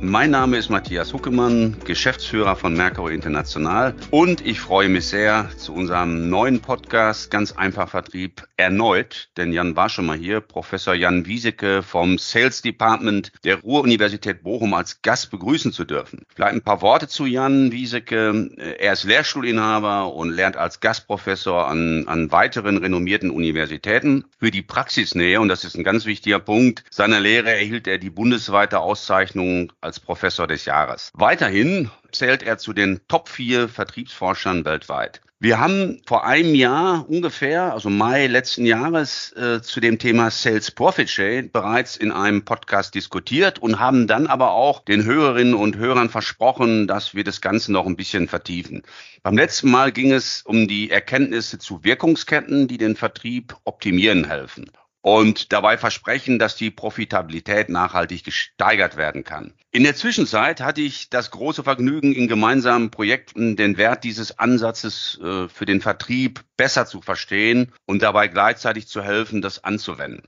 Mein Name ist Matthias Huckemann, Geschäftsführer von Mercury International und ich freue mich sehr zu unserem neuen Podcast Ganz einfach Vertrieb erneut, denn Jan war schon mal hier, Professor Jan Wieseke vom Sales Department der Ruhr-Universität Bochum als Gast begrüßen zu dürfen. Vielleicht ein paar Worte zu Jan Wieseke. Er ist Lehrstuhlinhaber und lernt als Gastprofessor an, an weiteren renommierten Universitäten. Für die Praxisnähe, und das ist ein ganz wichtiger Punkt, seiner Lehre erhielt er die bundesweite Auszeichnung als Professor des Jahres. Weiterhin zählt er zu den Top 4 Vertriebsforschern weltweit. Wir haben vor einem Jahr ungefähr, also Mai letzten Jahres, äh, zu dem Thema Sales Profit Share bereits in einem Podcast diskutiert und haben dann aber auch den Hörerinnen und Hörern versprochen, dass wir das Ganze noch ein bisschen vertiefen. Beim letzten Mal ging es um die Erkenntnisse zu Wirkungsketten, die den Vertrieb optimieren helfen und dabei versprechen, dass die Profitabilität nachhaltig gesteigert werden kann. In der Zwischenzeit hatte ich das große Vergnügen, in gemeinsamen Projekten den Wert dieses Ansatzes äh, für den Vertrieb besser zu verstehen und dabei gleichzeitig zu helfen, das anzuwenden.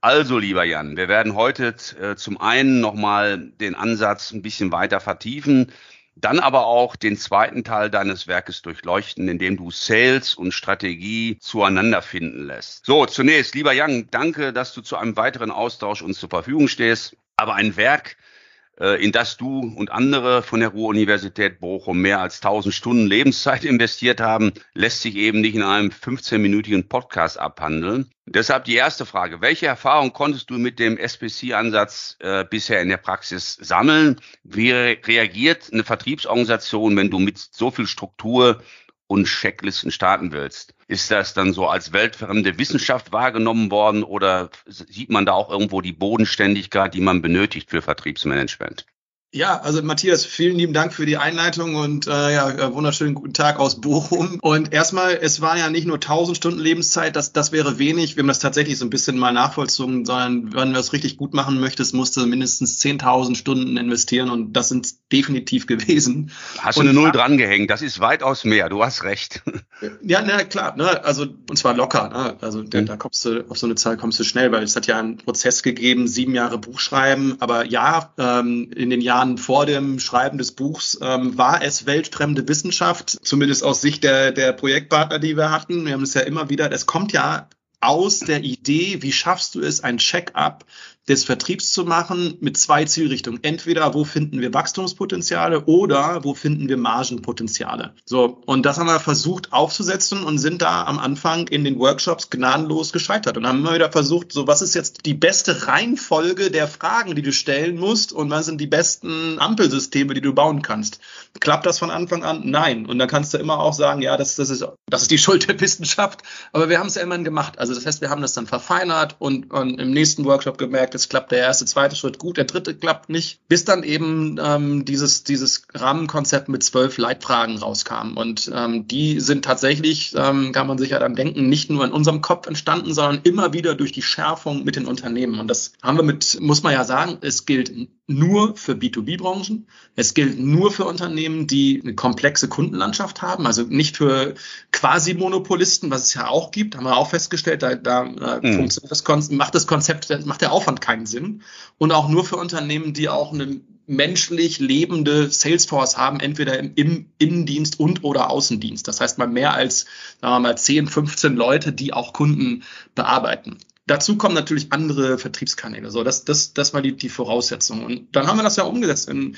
Also, lieber Jan, wir werden heute äh, zum einen nochmal den Ansatz ein bisschen weiter vertiefen, dann aber auch den zweiten Teil deines Werkes durchleuchten, indem du Sales und Strategie zueinander finden lässt. So, zunächst, lieber Jan, danke, dass du zu einem weiteren Austausch uns zur Verfügung stehst. Aber ein Werk, in das du und andere von der Ruhr-Universität Bochum mehr als 1000 Stunden Lebenszeit investiert haben, lässt sich eben nicht in einem 15-minütigen Podcast abhandeln. Deshalb die erste Frage. Welche Erfahrung konntest du mit dem SPC-Ansatz äh, bisher in der Praxis sammeln? Wie reagiert eine Vertriebsorganisation, wenn du mit so viel Struktur und Checklisten starten willst. Ist das dann so als weltfremde Wissenschaft wahrgenommen worden oder sieht man da auch irgendwo die Bodenständigkeit, die man benötigt für Vertriebsmanagement? Ja, also Matthias, vielen lieben Dank für die Einleitung und äh, ja, äh, wunderschönen guten Tag aus Bochum. Und erstmal, es waren ja nicht nur 1000 Stunden Lebenszeit, das, das wäre wenig. Wir haben das tatsächlich so ein bisschen mal nachvollzogen, sondern wenn du das richtig gut machen möchtest, musst du mindestens 10.000 Stunden investieren und das sind definitiv gewesen. Hast du eine Null drangehängt, das ist weitaus mehr, du hast recht. Ja, na klar, ne, also und zwar locker, ne? also da, mhm. da kommst du, auf so eine Zahl kommst du schnell, weil es hat ja einen Prozess gegeben, sieben Jahre Buchschreiben, aber ja, ähm, in den Jahren Jahren vor dem Schreiben des Buchs ähm, war es weltfremde Wissenschaft, zumindest aus Sicht der, der Projektpartner, die wir hatten. Wir haben es ja immer wieder, es kommt ja aus der Idee, wie schaffst du es, ein Check-up des Vertriebs zu machen mit zwei Zielrichtungen. Entweder wo finden wir Wachstumspotenziale oder wo finden wir Margenpotenziale. So, und das haben wir versucht aufzusetzen und sind da am Anfang in den Workshops gnadenlos gescheitert und haben immer wieder versucht, so was ist jetzt die beste Reihenfolge der Fragen, die du stellen musst und was sind die besten Ampelsysteme, die du bauen kannst. Klappt das von Anfang an? Nein. Und dann kannst du immer auch sagen, ja, das, das, ist, das ist die Schuld der Wissenschaft. Aber wir haben es ja immerhin gemacht. Also das heißt, wir haben das dann verfeinert und, und im nächsten Workshop gemerkt, gemerkt, es klappt der erste, zweite Schritt gut, der dritte klappt nicht, bis dann eben ähm, dieses, dieses Rahmenkonzept mit zwölf Leitfragen rauskam. Und ähm, die sind tatsächlich, ähm, kann man sich ja dann denken, nicht nur in unserem Kopf entstanden, sondern immer wieder durch die Schärfung mit den Unternehmen. Und das haben wir mit, muss man ja sagen, es gilt nur für B2B-Branchen. Es gilt nur für Unternehmen, die eine komplexe Kundenlandschaft haben, also nicht für Quasi-Monopolisten, was es ja auch gibt, haben wir auch festgestellt, da, da mhm. funktioniert das Konzept, macht das Konzept, macht der Aufwand keinen Sinn. Und auch nur für Unternehmen, die auch eine menschlich lebende Salesforce haben, entweder im, im Innendienst und oder Außendienst. Das heißt mal mehr als, sagen wir mal, 10, 15 Leute, die auch Kunden bearbeiten. Dazu kommen natürlich andere Vertriebskanäle. So, das, das, das war die, die Voraussetzung. Und dann haben wir das ja umgesetzt. In,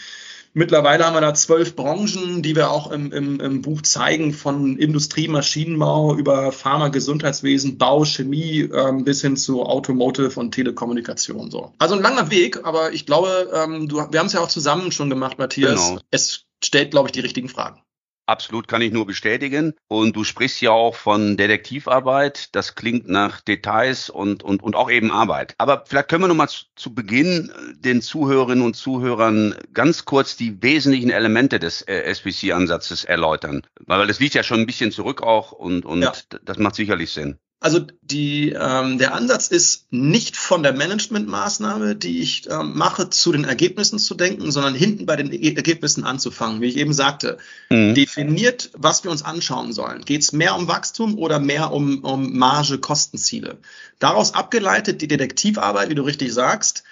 mittlerweile haben wir da zwölf Branchen, die wir auch im, im, im Buch zeigen, von Industrie, Maschinenbau über Pharma, Gesundheitswesen, Bau, Chemie ähm, bis hin zu Automotive und Telekommunikation. So. Also ein langer Weg, aber ich glaube, ähm, du, wir haben es ja auch zusammen schon gemacht, Matthias. Genau. Es stellt, glaube ich, die richtigen Fragen. Absolut kann ich nur bestätigen. Und du sprichst ja auch von Detektivarbeit. Das klingt nach Details und, und, und auch eben Arbeit. Aber vielleicht können wir noch mal zu, zu Beginn äh, den Zuhörerinnen und Zuhörern ganz kurz die wesentlichen Elemente des äh, SPC-Ansatzes erläutern. Weil das liegt ja schon ein bisschen zurück auch und, und ja. das macht sicherlich Sinn. Also die, ähm, der Ansatz ist nicht von der Managementmaßnahme, die ich ähm, mache, zu den Ergebnissen zu denken, sondern hinten bei den e Ergebnissen anzufangen. Wie ich eben sagte, mhm. definiert, was wir uns anschauen sollen. Geht es mehr um Wachstum oder mehr um, um Marge, Kostenziele? Daraus abgeleitet die Detektivarbeit, wie du richtig sagst,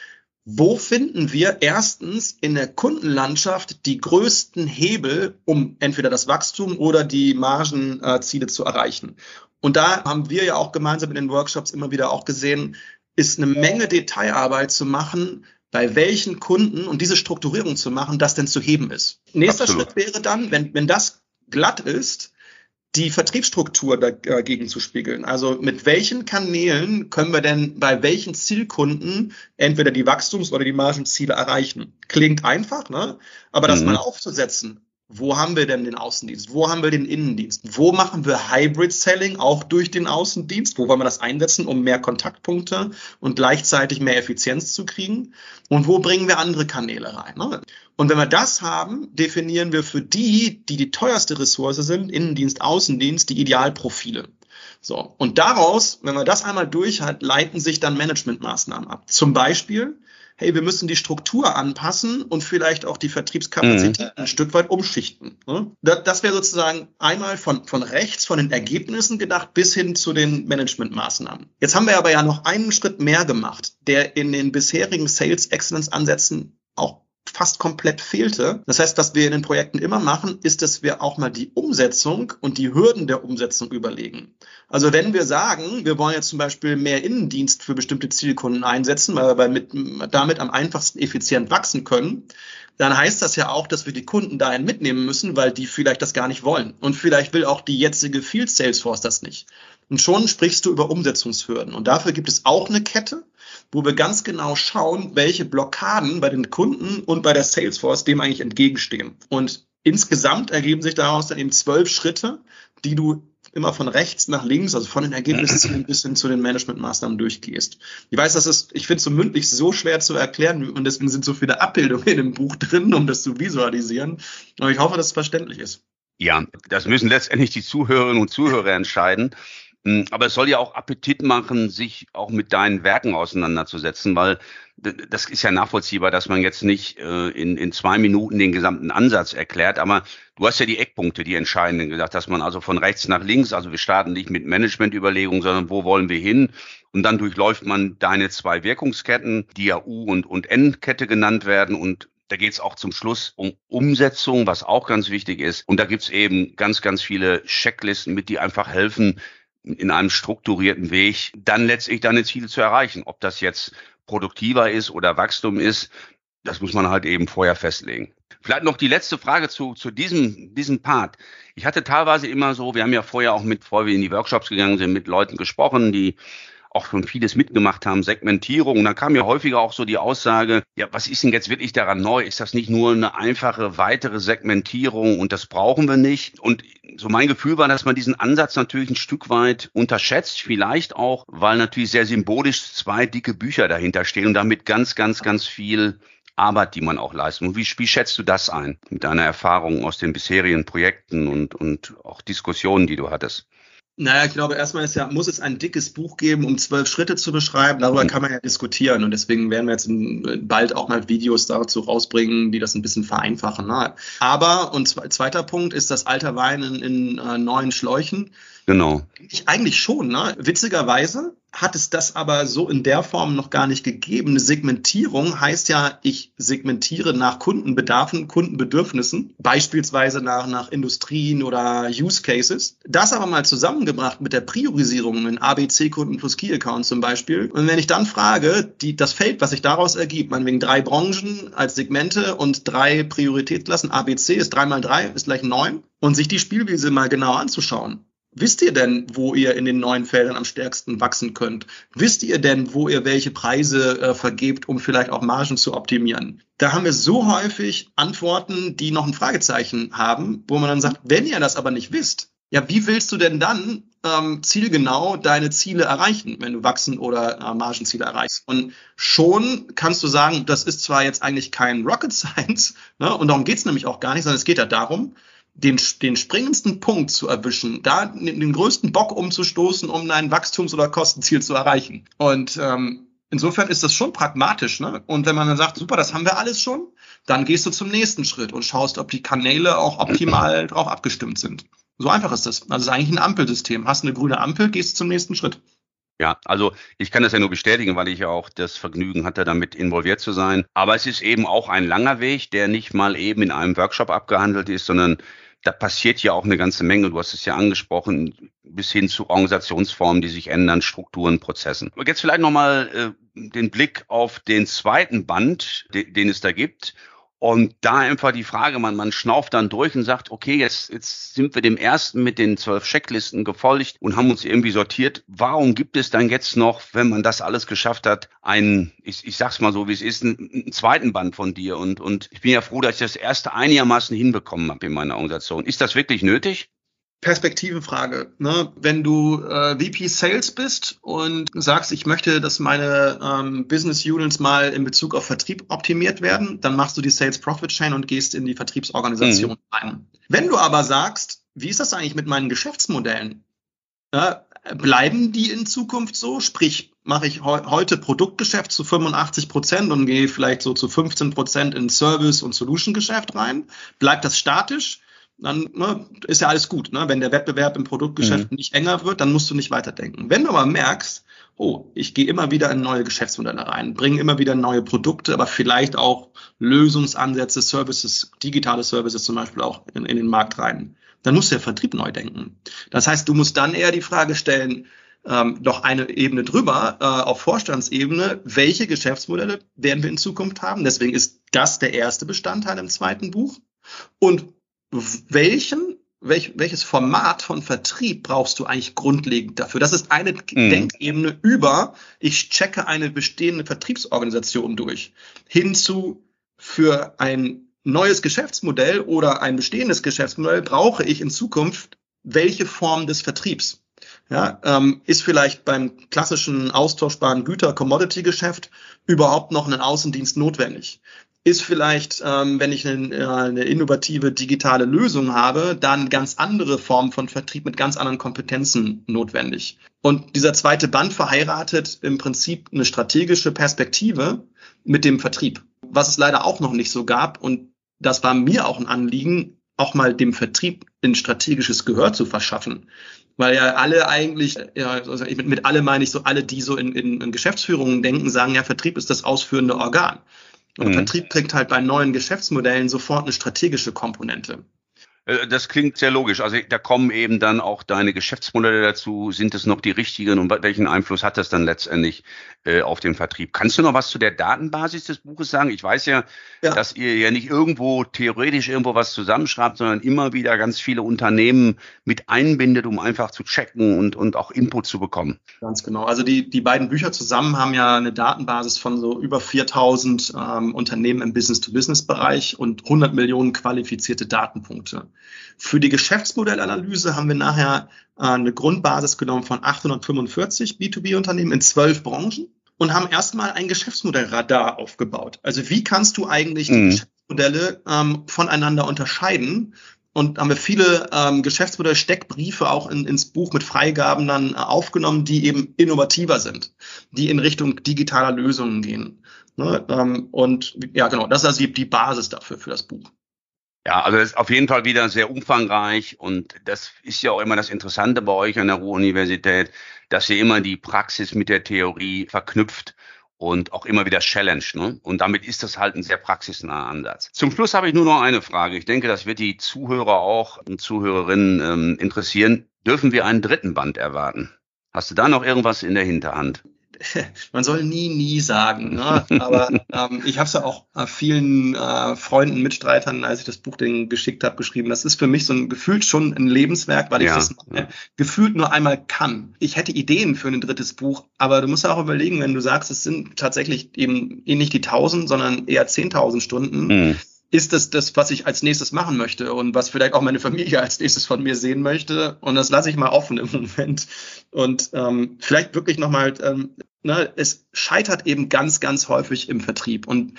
wo finden wir erstens in der Kundenlandschaft die größten Hebel, um entweder das Wachstum oder die Margenziele zu erreichen? Und da haben wir ja auch gemeinsam in den Workshops immer wieder auch gesehen, ist eine Menge Detailarbeit zu machen, bei welchen Kunden und diese Strukturierung zu machen, das denn zu heben ist. Nächster Absolut. Schritt wäre dann, wenn, wenn das glatt ist, die Vertriebsstruktur dagegen zu spiegeln. Also mit welchen Kanälen können wir denn bei welchen Zielkunden entweder die Wachstums- oder die Margenziele erreichen? Klingt einfach, ne? Aber das mhm. mal aufzusetzen, wo haben wir denn den Außendienst? Wo haben wir den Innendienst? Wo machen wir Hybrid Selling auch durch den Außendienst? Wo wollen wir das einsetzen, um mehr Kontaktpunkte und gleichzeitig mehr Effizienz zu kriegen? Und wo bringen wir andere Kanäle rein? Ne? Und wenn wir das haben, definieren wir für die, die die teuerste Ressource sind, Innendienst, Außendienst, die Idealprofile. So. Und daraus, wenn man das einmal durch hat, leiten sich dann Managementmaßnahmen ab. Zum Beispiel, hey, wir müssen die Struktur anpassen und vielleicht auch die Vertriebskapazität mhm. ein Stück weit umschichten. Ne? Das wäre sozusagen einmal von, von rechts, von den Ergebnissen gedacht, bis hin zu den Managementmaßnahmen. Jetzt haben wir aber ja noch einen Schritt mehr gemacht, der in den bisherigen Sales Excellence Ansätzen auch fast komplett fehlte. Das heißt, was wir in den Projekten immer machen, ist, dass wir auch mal die Umsetzung und die Hürden der Umsetzung überlegen. Also wenn wir sagen, wir wollen jetzt zum Beispiel mehr Innendienst für bestimmte Zielkunden einsetzen, weil wir mit, damit am einfachsten effizient wachsen können, dann heißt das ja auch, dass wir die Kunden dahin mitnehmen müssen, weil die vielleicht das gar nicht wollen. Und vielleicht will auch die jetzige Field Salesforce das nicht. Und schon sprichst du über Umsetzungshürden. Und dafür gibt es auch eine Kette, wo wir ganz genau schauen, welche Blockaden bei den Kunden und bei der Salesforce dem eigentlich entgegenstehen. Und insgesamt ergeben sich daraus dann eben zwölf Schritte, die du immer von rechts nach links, also von den Ergebniszielen bis hin zu den Managementmaßnahmen durchgehst. Ich weiß, das ist, ich finde es so mündlich so schwer zu erklären und deswegen sind so viele Abbildungen in dem Buch drin, um das zu visualisieren. Aber ich hoffe, dass es verständlich ist. Ja, das müssen letztendlich die Zuhörerinnen und Zuhörer entscheiden. Hm, aber es soll ja auch Appetit machen, sich auch mit deinen Werken auseinanderzusetzen, weil das ist ja nachvollziehbar, dass man jetzt nicht äh, in, in zwei Minuten den gesamten Ansatz erklärt, aber du hast ja die Eckpunkte, die entscheidenden gesagt, dass man also von rechts nach links, also wir starten nicht mit Managementüberlegungen, sondern wo wollen wir hin? Und dann durchläuft man deine zwei Wirkungsketten, die ja U und, und N-Kette genannt werden und da geht es auch zum Schluss um Umsetzung, was auch ganz wichtig ist. Und da gibt's eben ganz, ganz viele Checklisten mit, die einfach helfen, in einem strukturierten Weg dann letztlich deine Ziele zu erreichen. Ob das jetzt produktiver ist oder Wachstum ist, das muss man halt eben vorher festlegen. Vielleicht noch die letzte Frage zu, zu diesem, diesem Part. Ich hatte teilweise immer so, wir haben ja vorher auch mit, bevor wir in die Workshops gegangen sind, mit Leuten gesprochen, die auch schon vieles mitgemacht haben, Segmentierung. Und dann kam ja häufiger auch so die Aussage, ja, was ist denn jetzt wirklich daran neu? Ist das nicht nur eine einfache weitere Segmentierung und das brauchen wir nicht? Und so mein Gefühl war, dass man diesen Ansatz natürlich ein Stück weit unterschätzt, vielleicht auch, weil natürlich sehr symbolisch zwei dicke Bücher dahinter stehen und damit ganz, ganz, ganz viel Arbeit, die man auch leistet. Und wie, wie schätzt du das ein mit deiner Erfahrung aus den bisherigen Projekten und, und auch Diskussionen, die du hattest? Naja, ich glaube, erstmal ist ja, muss es ein dickes Buch geben, um zwölf Schritte zu beschreiben. Darüber kann man ja diskutieren. Und deswegen werden wir jetzt bald auch mal Videos dazu rausbringen, die das ein bisschen vereinfachen. Aber, und zweiter Punkt ist das alter Wein in, in äh, neuen Schläuchen. Genau. Ich eigentlich schon, ne? Witzigerweise hat es das aber so in der Form noch gar nicht gegeben. Eine Segmentierung heißt ja, ich segmentiere nach Kundenbedarfen, Kundenbedürfnissen, beispielsweise nach, nach Industrien oder Use Cases. Das aber mal zusammengebracht mit der Priorisierung in ABC-Kunden plus Key-Account zum Beispiel. Und wenn ich dann frage, die, das Feld, was sich daraus ergibt, meinetwegen drei Branchen als Segmente und drei Prioritätsklassen, ABC ist drei mal drei, ist gleich neun, und sich die Spielwiese mal genau anzuschauen, Wisst ihr denn, wo ihr in den neuen Feldern am stärksten wachsen könnt? Wisst ihr denn, wo ihr welche Preise äh, vergebt, um vielleicht auch Margen zu optimieren? Da haben wir so häufig Antworten, die noch ein Fragezeichen haben, wo man dann sagt, wenn ihr das aber nicht wisst, ja, wie willst du denn dann ähm, zielgenau deine Ziele erreichen, wenn du Wachsen oder äh, Margenziele erreichst? Und schon kannst du sagen, das ist zwar jetzt eigentlich kein Rocket Science, ne, und darum geht's nämlich auch gar nicht, sondern es geht ja darum, den, den springendsten Punkt zu erwischen, da den, größten Bock umzustoßen, um ein Wachstums- oder Kostenziel zu erreichen. Und ähm, insofern ist das schon pragmatisch. Ne? Und wenn man dann sagt, super, das haben wir alles schon, dann gehst du zum nächsten Schritt und schaust, ob die Kanäle auch optimal drauf abgestimmt sind. So einfach ist das. Also es ist eigentlich ein Ampelsystem. Hast eine grüne Ampel, gehst zum nächsten Schritt. Ja, also ich kann das ja nur bestätigen, weil ich ja auch das Vergnügen hatte, damit involviert zu sein. Aber es ist eben auch ein langer Weg, der nicht mal eben in einem Workshop abgehandelt ist, sondern da passiert ja auch eine ganze Menge. Du hast es ja angesprochen, bis hin zu Organisationsformen, die sich ändern, Strukturen, Prozessen. Jetzt vielleicht nochmal äh, den Blick auf den zweiten Band, den, den es da gibt. Und da einfach die Frage, man, man schnauft dann durch und sagt, okay, jetzt, jetzt sind wir dem ersten mit den zwölf Checklisten gefolgt und haben uns irgendwie sortiert. Warum gibt es dann jetzt noch, wenn man das alles geschafft hat, einen, ich, ich sag's mal so, wie es ist, einen, einen zweiten Band von dir? Und, und ich bin ja froh, dass ich das erste einigermaßen hinbekommen habe in meiner Organisation. Ist das wirklich nötig? Perspektivenfrage. Ne? Wenn du äh, VP Sales bist und sagst, ich möchte, dass meine ähm, Business Units mal in Bezug auf Vertrieb optimiert werden, dann machst du die Sales Profit Chain und gehst in die Vertriebsorganisation mhm. rein. Wenn du aber sagst, wie ist das eigentlich mit meinen Geschäftsmodellen? Ja, bleiben die in Zukunft so? Sprich, mache ich he heute Produktgeschäft zu 85 Prozent und gehe vielleicht so zu 15 Prozent in Service- und Solution-Geschäft rein? Bleibt das statisch? Dann ne, ist ja alles gut. Ne? Wenn der Wettbewerb im Produktgeschäft mhm. nicht enger wird, dann musst du nicht weiterdenken. Wenn du aber merkst, oh, ich gehe immer wieder in neue Geschäftsmodelle rein, bringe immer wieder neue Produkte, aber vielleicht auch Lösungsansätze, Services, digitale Services zum Beispiel auch in, in den Markt rein, dann musst du ja Vertrieb neu denken. Das heißt, du musst dann eher die Frage stellen, ähm, noch eine Ebene drüber, äh, auf Vorstandsebene, welche Geschäftsmodelle werden wir in Zukunft haben? Deswegen ist das der erste Bestandteil im zweiten Buch. Und welchen, welch, welches Format von Vertrieb brauchst du eigentlich grundlegend dafür? Das ist eine mhm. Denkebene über, ich checke eine bestehende Vertriebsorganisation durch, hinzu für ein neues Geschäftsmodell oder ein bestehendes Geschäftsmodell brauche ich in Zukunft welche Form des Vertriebs? Ja, ähm, ist vielleicht beim klassischen austauschbaren Güter-Commodity-Geschäft überhaupt noch ein Außendienst notwendig? Ist vielleicht, ähm, wenn ich eine, äh, eine innovative digitale Lösung habe, dann ganz andere Form von Vertrieb mit ganz anderen Kompetenzen notwendig. Und dieser zweite Band verheiratet im Prinzip eine strategische Perspektive mit dem Vertrieb, was es leider auch noch nicht so gab. Und das war mir auch ein Anliegen, auch mal dem Vertrieb ein strategisches Gehör zu verschaffen. Weil ja alle eigentlich, ja, mit, mit alle meine ich so alle, die so in, in, in Geschäftsführungen denken, sagen, ja, Vertrieb ist das ausführende Organ. Und mhm. Vertrieb kriegt halt bei neuen Geschäftsmodellen sofort eine strategische Komponente. Äh, das klingt sehr logisch. Also da kommen eben dann auch deine Geschäftsmodelle dazu. Sind es noch die richtigen und welchen Einfluss hat das dann letztendlich äh, auf den Vertrieb? Kannst du noch was zu der Datenbasis des Buches sagen? Ich weiß ja, ja, dass ihr ja nicht irgendwo theoretisch irgendwo was zusammenschreibt, sondern immer wieder ganz viele Unternehmen mit einbindet, um einfach zu checken und, und auch Input zu bekommen. Ganz genau. Also die, die beiden Bücher zusammen haben ja eine Datenbasis von so über 4000 ähm, Unternehmen im Business-to-Business-Bereich und 100 Millionen qualifizierte Datenpunkte. Für die Geschäftsmodellanalyse haben wir nachher äh, eine Grundbasis genommen von 845 B2B-Unternehmen in zwölf Branchen und haben erstmal ein Geschäftsmodellradar aufgebaut. Also wie kannst du eigentlich mhm. die Geschäftsmodelle ähm, voneinander unterscheiden? Und haben wir viele ähm, Geschäftsmodell-Steckbriefe auch in, ins Buch mit Freigaben dann äh, aufgenommen, die eben innovativer sind, die in Richtung digitaler Lösungen gehen. Ne? Ähm, und ja, genau, das ist also die, die Basis dafür für das Buch. Ja, also das ist auf jeden Fall wieder sehr umfangreich und das ist ja auch immer das Interessante bei euch an der Ruhr-Universität, dass ihr immer die Praxis mit der Theorie verknüpft und auch immer wieder challenge. Ne? Und damit ist das halt ein sehr praxisnaher Ansatz. Zum Schluss habe ich nur noch eine Frage. Ich denke, das wird die Zuhörer auch und Zuhörerinnen ähm, interessieren. Dürfen wir einen dritten Band erwarten? Hast du da noch irgendwas in der Hinterhand? man soll nie, nie sagen. Ne? Aber ähm, ich habe es ja auch äh, vielen äh, Freunden, Mitstreitern, als ich das Buch denen geschickt habe, geschrieben. Das ist für mich so ein gefühlt schon ein Lebenswerk, weil ich ja, das ja. gefühlt nur einmal kann. Ich hätte Ideen für ein drittes Buch, aber du musst ja auch überlegen, wenn du sagst, es sind tatsächlich eben eh nicht die tausend, sondern eher zehntausend Stunden. Mhm ist das das, was ich als nächstes machen möchte und was vielleicht auch meine Familie als nächstes von mir sehen möchte. Und das lasse ich mal offen im Moment. Und ähm, vielleicht wirklich nochmal, ähm, ne, es scheitert eben ganz, ganz häufig im Vertrieb. Und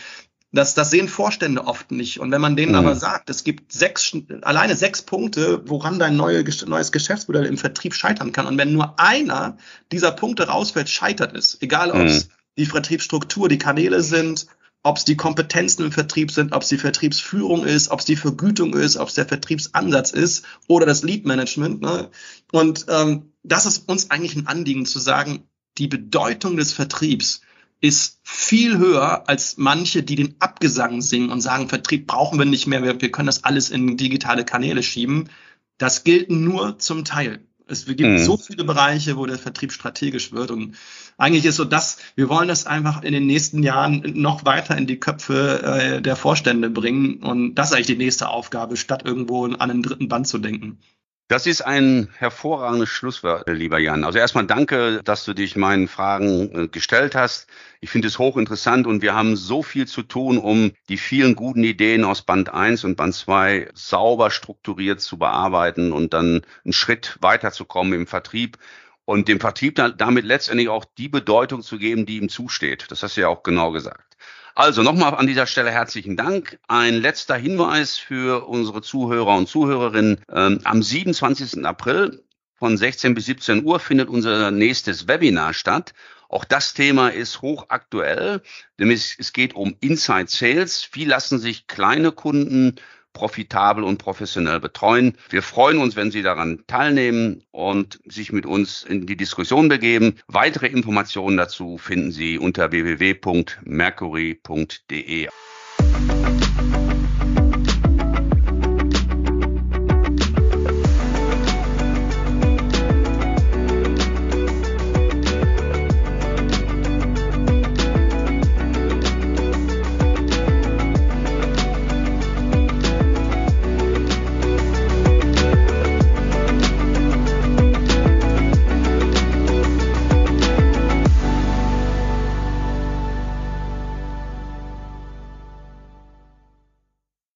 Das, das sehen Vorstände oft nicht. Und wenn man denen mhm. aber sagt, es gibt sechs, alleine sechs Punkte, woran dein neue, neues Geschäftsmodell im Vertrieb scheitern kann. Und wenn nur einer dieser Punkte rausfällt, scheitert es. Egal, ob es mhm. die Vertriebsstruktur, die Kanäle sind, ob es die Kompetenzen im Vertrieb sind, ob es die Vertriebsführung ist, ob es die Vergütung ist, ob es der Vertriebsansatz ist oder das Lead-Management. Ne? Und ähm, das ist uns eigentlich ein Anliegen zu sagen, die Bedeutung des Vertriebs ist viel höher als manche, die den Abgesang singen und sagen, Vertrieb brauchen wir nicht mehr, wir, wir können das alles in digitale Kanäle schieben. Das gilt nur zum Teil. Es gibt mhm. so viele Bereiche, wo der Vertrieb strategisch wird und eigentlich ist so das, wir wollen das einfach in den nächsten Jahren noch weiter in die Köpfe äh, der Vorstände bringen und das ist eigentlich die nächste Aufgabe, statt irgendwo an einen dritten Band zu denken. Das ist ein hervorragendes Schlusswort, lieber Jan. Also erstmal danke, dass du dich meinen Fragen äh, gestellt hast. Ich finde es hochinteressant und wir haben so viel zu tun, um die vielen guten Ideen aus Band 1 und Band 2 sauber strukturiert zu bearbeiten und dann einen Schritt weiterzukommen im Vertrieb und dem Vertrieb damit letztendlich auch die Bedeutung zu geben, die ihm zusteht. Das hast du ja auch genau gesagt. Also nochmal an dieser Stelle herzlichen Dank. Ein letzter Hinweis für unsere Zuhörer und Zuhörerinnen. Ähm, am 27. April von 16 bis 17 Uhr findet unser nächstes Webinar statt. Auch das Thema ist hochaktuell, es, es geht um Inside Sales. Wie lassen sich kleine Kunden profitabel und professionell betreuen. Wir freuen uns, wenn Sie daran teilnehmen und sich mit uns in die Diskussion begeben. Weitere Informationen dazu finden Sie unter www.mercury.de.